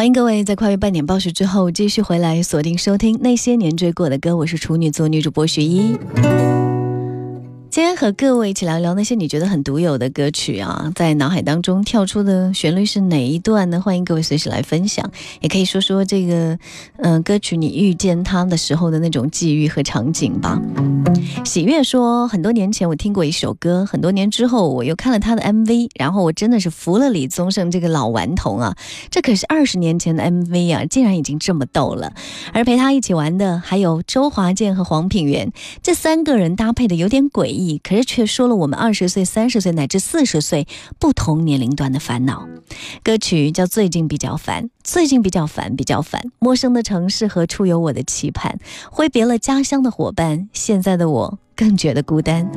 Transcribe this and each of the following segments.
欢迎各位在跨越半点报时之后继续回来锁定收听那些年追过的歌，我是处女座女主播徐一。今天和各位一起聊聊那些你觉得很独有的歌曲啊，在脑海当中跳出的旋律是哪一段呢？欢迎各位随时来分享，也可以说说这个，嗯、歌曲你遇见它的时候的那种际遇和场景吧。喜悦说，很多年前我听过一首歌，很多年之后我又看了他的 MV，然后我真的是服了李宗盛这个老顽童啊，这可是二十年前的 MV 啊，竟然已经这么逗了。而陪他一起玩的还有周华健和黄品源，这三个人搭配的有点诡异，可是却说了我们二十岁、三十岁乃至四十岁不同年龄段的烦恼。歌曲叫《最近比较烦》，最近比较烦，比较烦。陌生的城市和处有我的期盼，挥别了家乡的伙伴，现在的我。更觉得孤单。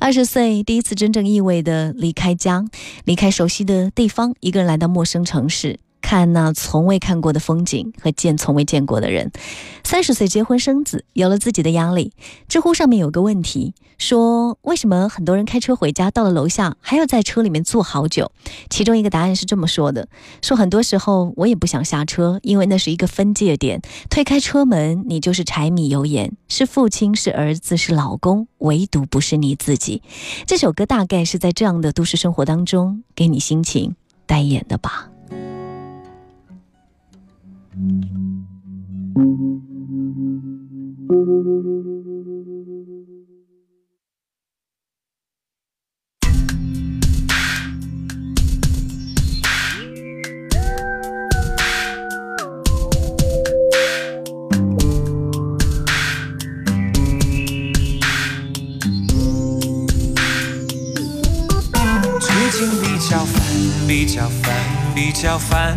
二十岁，第一次真正意味的离开家，离开熟悉的地方，一个人来到陌生城市，看那从未看过的风景和见从未见过的人。三十岁结婚生子，有了自己的压力。知乎上面有个问题，说为什么很多人开车回家，到了楼下还要在车里面坐好久？其中一个答案是这么说的：说很多时候我也不想下车，因为那是一个分界点。推开车门，你就是柴米油盐，是父亲，是儿子，是老公，唯独不是你自己。这首歌大概是在这样的都市生活当中，给你心情代言的吧。最近比较烦，比较烦，比较烦，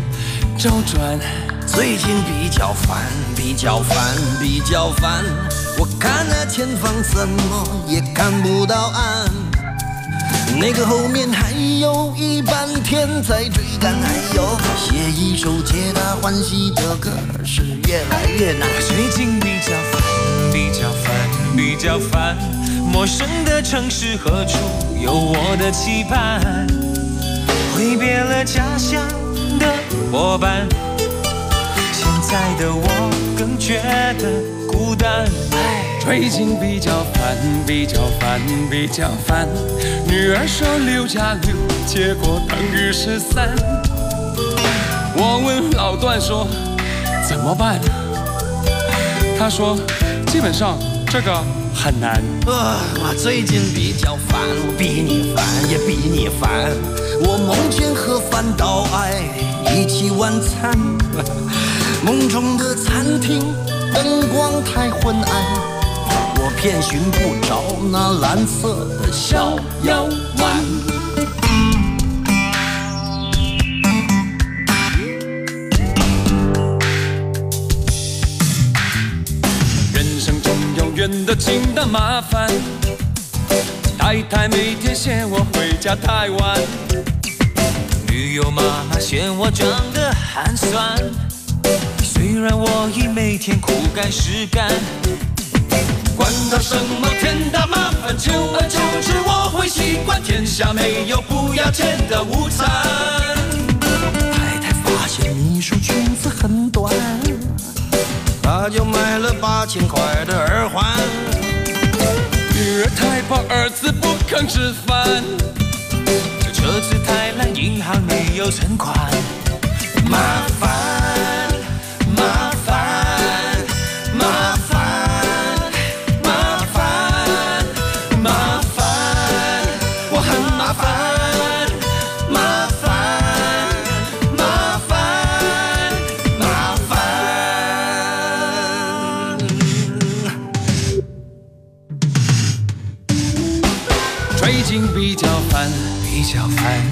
周转。最近比较烦，比较烦，比较烦。我看那前方怎么也看不到岸，那个后面还有一半天在追赶，还有写一首皆大欢喜的歌是越来越难。最近比较烦，比较烦，比较烦。陌生的城市何处有我的期盼？挥别了家乡伙伴，现在的我更觉得孤单。最近比较烦，比较烦，比较烦。女儿说六加六，结果等于十三。我问老段说怎么办？他说基本上这个很难。啊，我最近比较烦，我比你烦也比你烦。我梦见和饭岛爱一起晚餐，梦中的餐厅灯光太昏暗，我偏寻不着那蓝色的小腰丸。人生中有远的近的麻烦，太太每天嫌我回家太晚，女友妈妈嫌我长得寒酸。虽然我已每天苦干实干，管他什么天大麻烦，久而久之我会习惯天下没有不要钱的午餐。太太发现秘书裙子很短，她就买了八千块的耳环。女儿太胖，儿不肯吃饭。这车子太烂，银行没有存款。麻烦，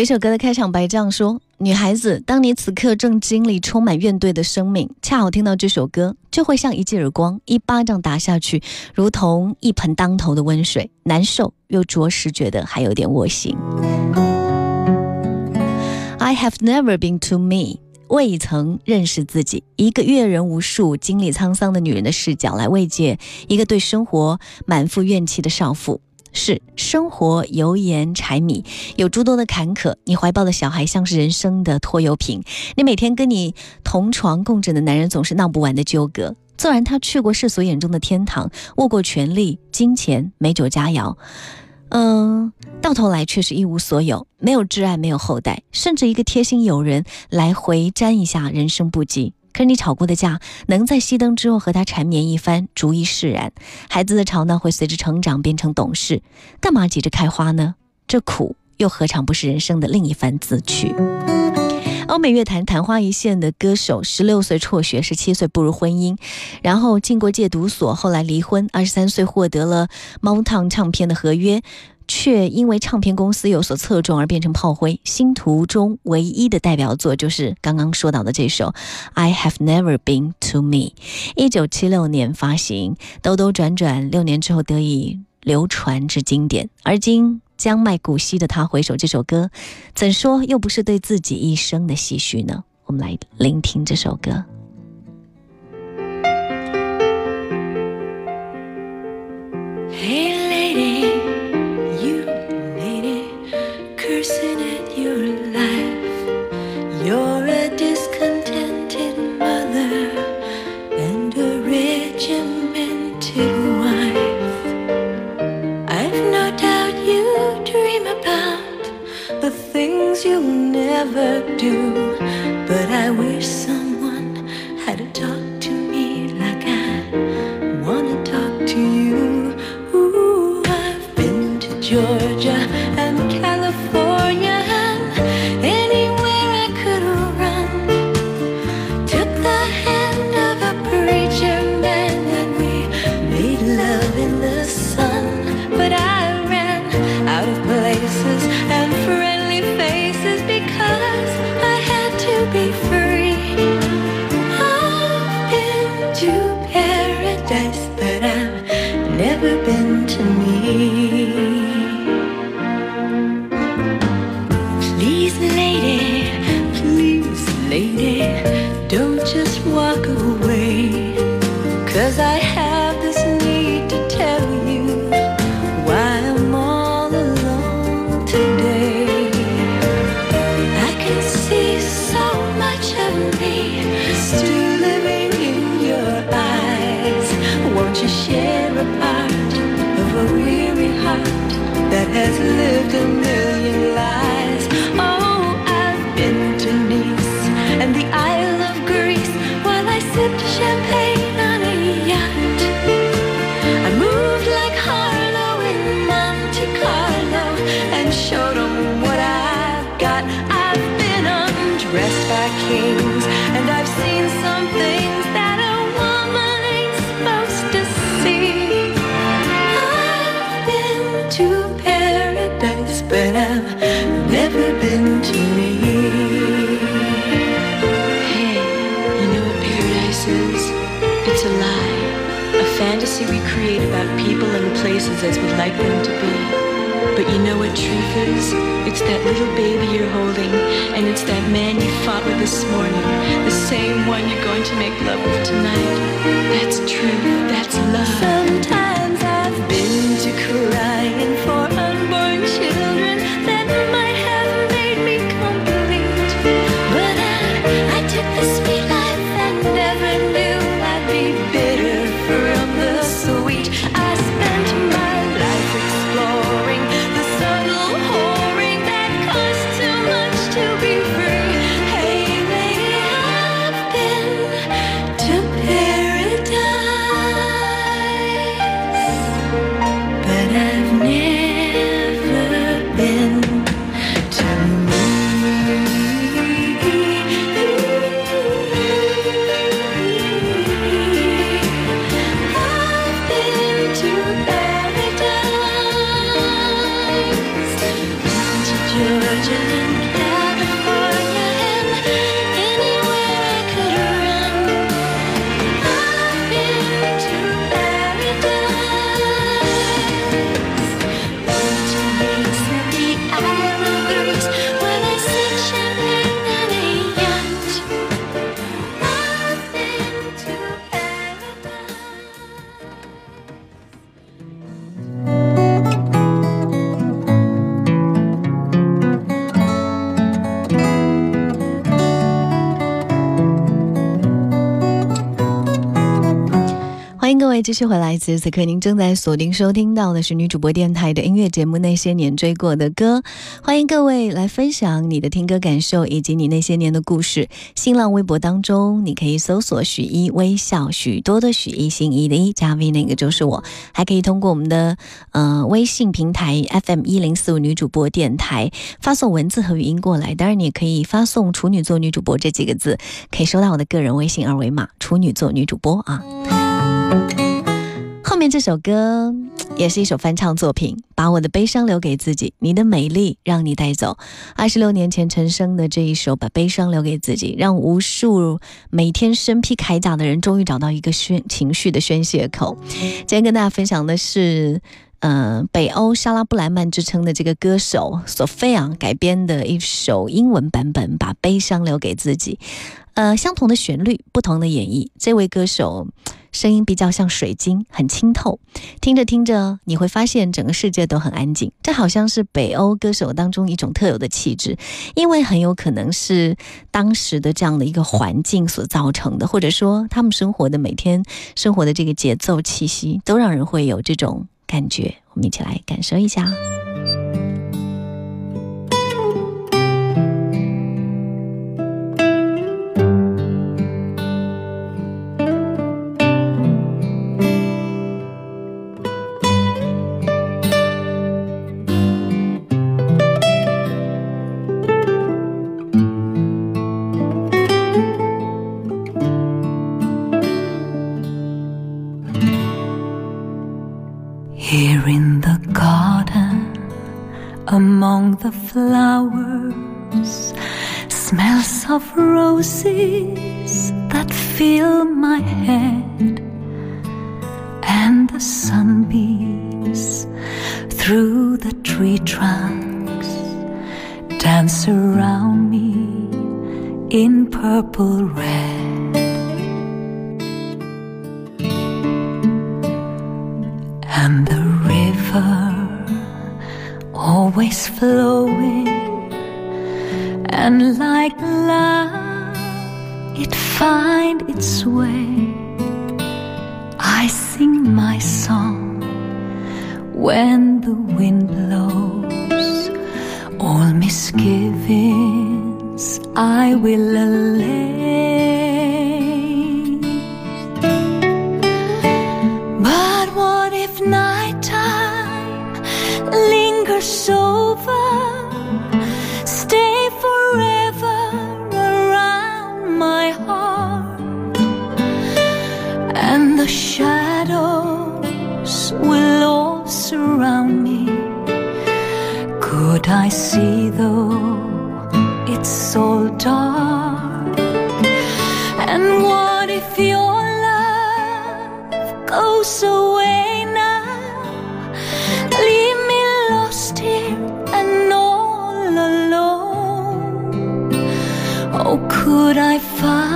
一首歌的开场白这样说：“女孩子，当你此刻正经历充满怨怼的生命，恰好听到这首歌，就会像一记耳光，一巴掌打下去，如同一盆当头的温水，难受又着实觉得还有点窝心。” I have never been to me，未曾认识自己，一个阅人无数、经历沧桑的女人的视角来慰藉一个对生活满腹怨气的少妇。是生活油盐柴米，有诸多的坎坷。你怀抱的小孩像是人生的拖油瓶，你每天跟你同床共枕的男人总是闹不完的纠葛。纵然他去过世俗眼中的天堂，握过权力、金钱、美酒佳肴，嗯，到头来却是一无所有，没有挚爱，没有后代，甚至一个贴心友人来回沾一下人生不羁。可是你吵过的架，能在熄灯之后和他缠绵一番，逐一释然。孩子的吵闹会随着成长变成懂事，干嘛急着开花呢？这苦又何尝不是人生的另一番自趣？欧美乐坛昙花一现的歌手，十六岁辍学，十七岁步入婚姻，然后进过戒毒所，后来离婚，二十三岁获得了 Motown 唱片的合约。却因为唱片公司有所侧重而变成炮灰。星途中唯一的代表作就是刚刚说到的这首《I Have Never Been to Me》，一九七六年发行，兜兜转转六年之后得以流传至经典。而今将迈古稀的他回首这首歌，怎说又不是对自己一生的唏嘘呢？我们来聆听这首歌。Never do, but I wish I've. Been undressed by kings and I've seen some things that a woman ain't supposed to see. I've been to paradise, but I've never been to me. Hey, you know what paradise is? It's a lie. A fantasy we create about people and places as we'd like them to be. But you know what truth is? It's that little baby you're holding, and it's that man you fought with this morning, the same one you're going to make love with tonight. That's truth. That's love. Sometimes 继续回来，此时此刻您正在锁定收听到的是女主播电台的音乐节目《那些年追过的歌》，欢迎各位来分享你的听歌感受以及你那些年的故事。新浪微博当中，你可以搜索“许一微笑”，许多的许一心一的一加 V，那个就是我。还可以通过我们的呃微信平台 FM 一零四五女主播电台发送文字和语音过来，当然你也可以发送“处女座女主播”这几个字，可以收到我的个人微信二维码“处女座女主播”啊。后面这首歌也是一首翻唱作品，把我的悲伤留给自己，你的美丽让你带走。二十六年前陈升的这一首《把悲伤留给自己》，让无数每天身披铠甲的人终于找到一个宣情绪的宣泄口。今天跟大家分享的是。呃，北欧莎拉布莱曼之称的这个歌手索菲亚改编的一首英文版本，把悲伤留给自己。呃，相同的旋律，不同的演绎。这位歌手声音比较像水晶，很清透。听着听着，你会发现整个世界都很安静。这好像是北欧歌手当中一种特有的气质，因为很有可能是当时的这样的一个环境所造成的，或者说他们生活的每天生活的这个节奏气息，都让人会有这种感觉。我们一起来感受一下。And the river always flowing, and like love, it find its way. I sing my song when the wind blows. All misgivings I will allay. The shadows will all surround me. Could I see though it's all dark? And what if your love goes away now? Leave me lost here and all alone. Oh, could I find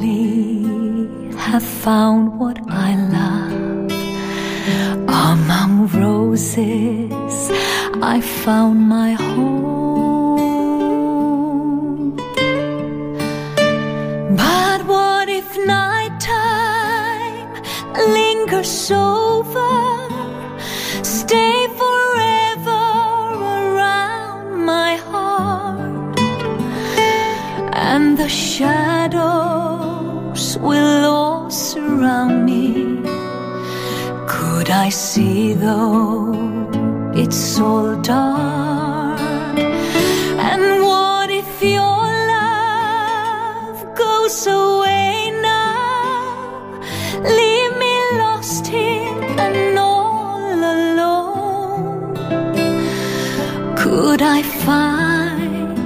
finally have found what I love. Among roses, I found my home. But what if nighttime lingers over? I see though it's all dark? And what if your love goes away now? Leave me lost here and all alone. Could I find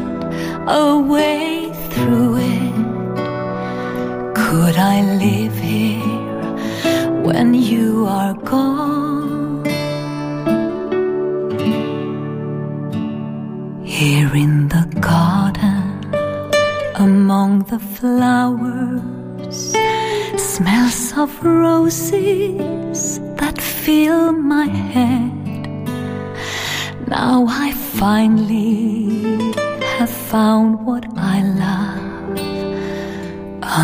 a way through it? Could I live here when you are gone? The flowers, smells of roses that fill my head. Now I finally have found what I love.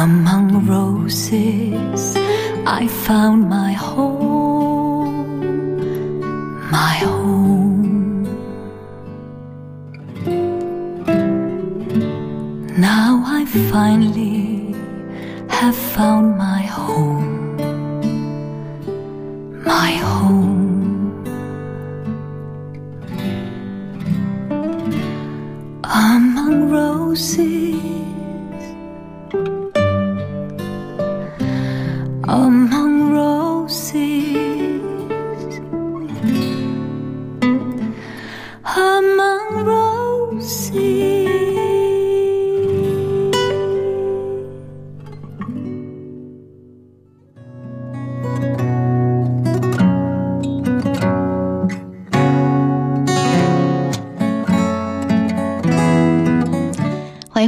Among roses, I found my home, my home. Now I finally have found my home, my home. Among roses, among roses, among roses.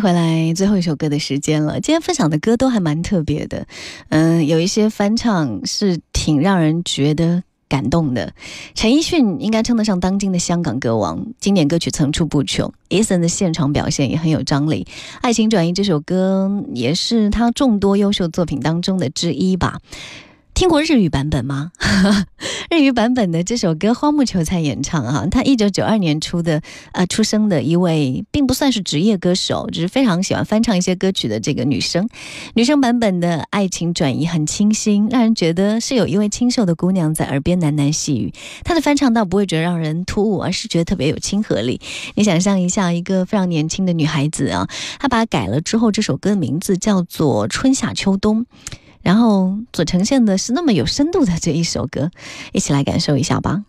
回来，最后一首歌的时间了。今天分享的歌都还蛮特别的，嗯，有一些翻唱是挺让人觉得感动的。陈奕迅应该称得上当今的香港歌王，经典歌曲层出不穷。Eason 的现场表现也很有张力，《爱情转移》这首歌也是他众多优秀作品当中的之一吧。听过日语版本吗？日语版本的这首歌荒木求菜演唱啊，她一九九二年出的呃出生的一位，并不算是职业歌手，只是非常喜欢翻唱一些歌曲的这个女生。女生版本的爱情转移很清新，让人觉得是有一位清秀的姑娘在耳边喃喃细语。她的翻唱倒不会觉得让人突兀，而是觉得特别有亲和力。你想象一下，一个非常年轻的女孩子啊，她把它改了之后，这首歌的名字叫做《春夏秋冬》。然后所呈现的是那么有深度的这一首歌，一起来感受一下吧。